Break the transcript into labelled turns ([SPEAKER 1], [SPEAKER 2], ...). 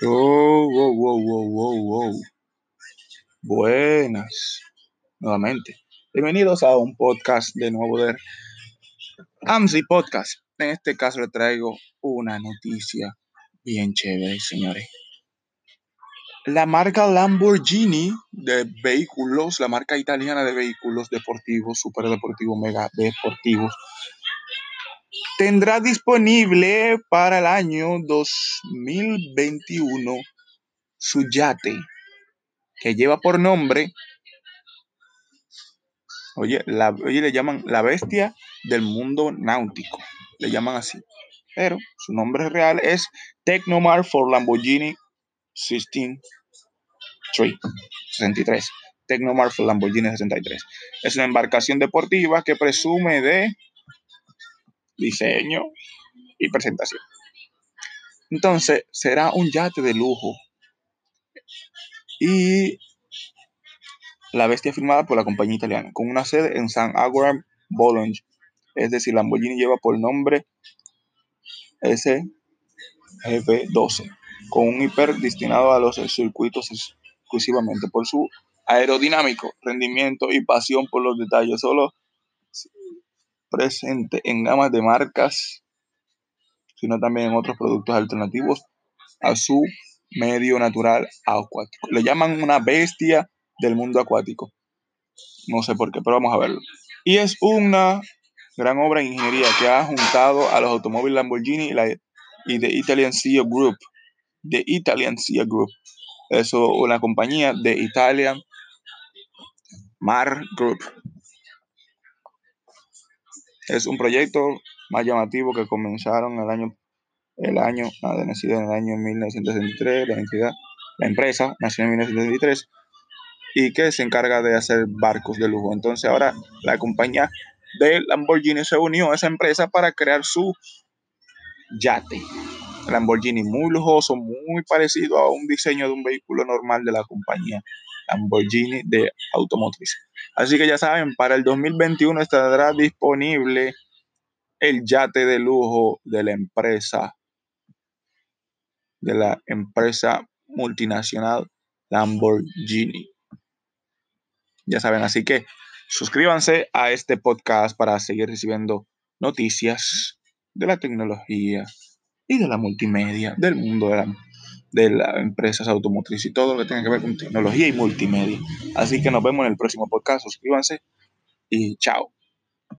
[SPEAKER 1] Wow, wow, wow, wow, wow. Buenas, nuevamente. Bienvenidos a un podcast de nuevo de AMSI Podcast. En este caso le traigo una noticia bien chévere, señores. La marca Lamborghini de vehículos, la marca italiana de vehículos deportivos, super deportivos, mega deportivos, tendrá disponible para el año 2021 su yate que lleva por nombre, oye, la, oye, le llaman la bestia del mundo náutico, le llaman así, pero su nombre real es Tecnomar for Lamborghini 16 63. Tecnomar for Lamborghini 63. Es una embarcación deportiva que presume de diseño y presentación. Entonces, será un yate de lujo. Y la bestia firmada por la compañía italiana, con una sede en San Agua Boulogne. Es decir, Lamborghini lleva por nombre SGB12, con un hiper destinado a los circuitos exclusivamente por su aerodinámico rendimiento y pasión por los detalles. Solo presente en gamas de marcas, sino también en otros productos alternativos a su medio natural acuático. Le llaman una bestia del mundo acuático. No sé por qué, pero vamos a verlo. Y es una gran obra de ingeniería que ha juntado a los automóviles Lamborghini y, The Italian Sea Group. The Italian Sea Group. Eso, una compañía de Italian Mar Group. Es un proyecto más llamativo que comenzaron el año, el año, nada, nacido en el año 1963, la entidad, la empresa nació en 1963 y que se encarga de hacer barcos de lujo. Entonces ahora la compañía de Lamborghini se unió a esa empresa para crear su yate. Lamborghini muy lujoso, muy parecido a un diseño de un vehículo normal de la compañía Lamborghini de automotriz. Así que ya saben, para el 2021 estará disponible el yate de lujo de la empresa de la empresa multinacional Lamborghini. Ya saben, así que suscríbanse a este podcast para seguir recibiendo noticias de la tecnología y de la multimedia, del mundo de, la, de las empresas automotrices y todo lo que tenga que ver con tecnología y multimedia. Así que nos vemos en el próximo podcast. Suscríbanse y chao.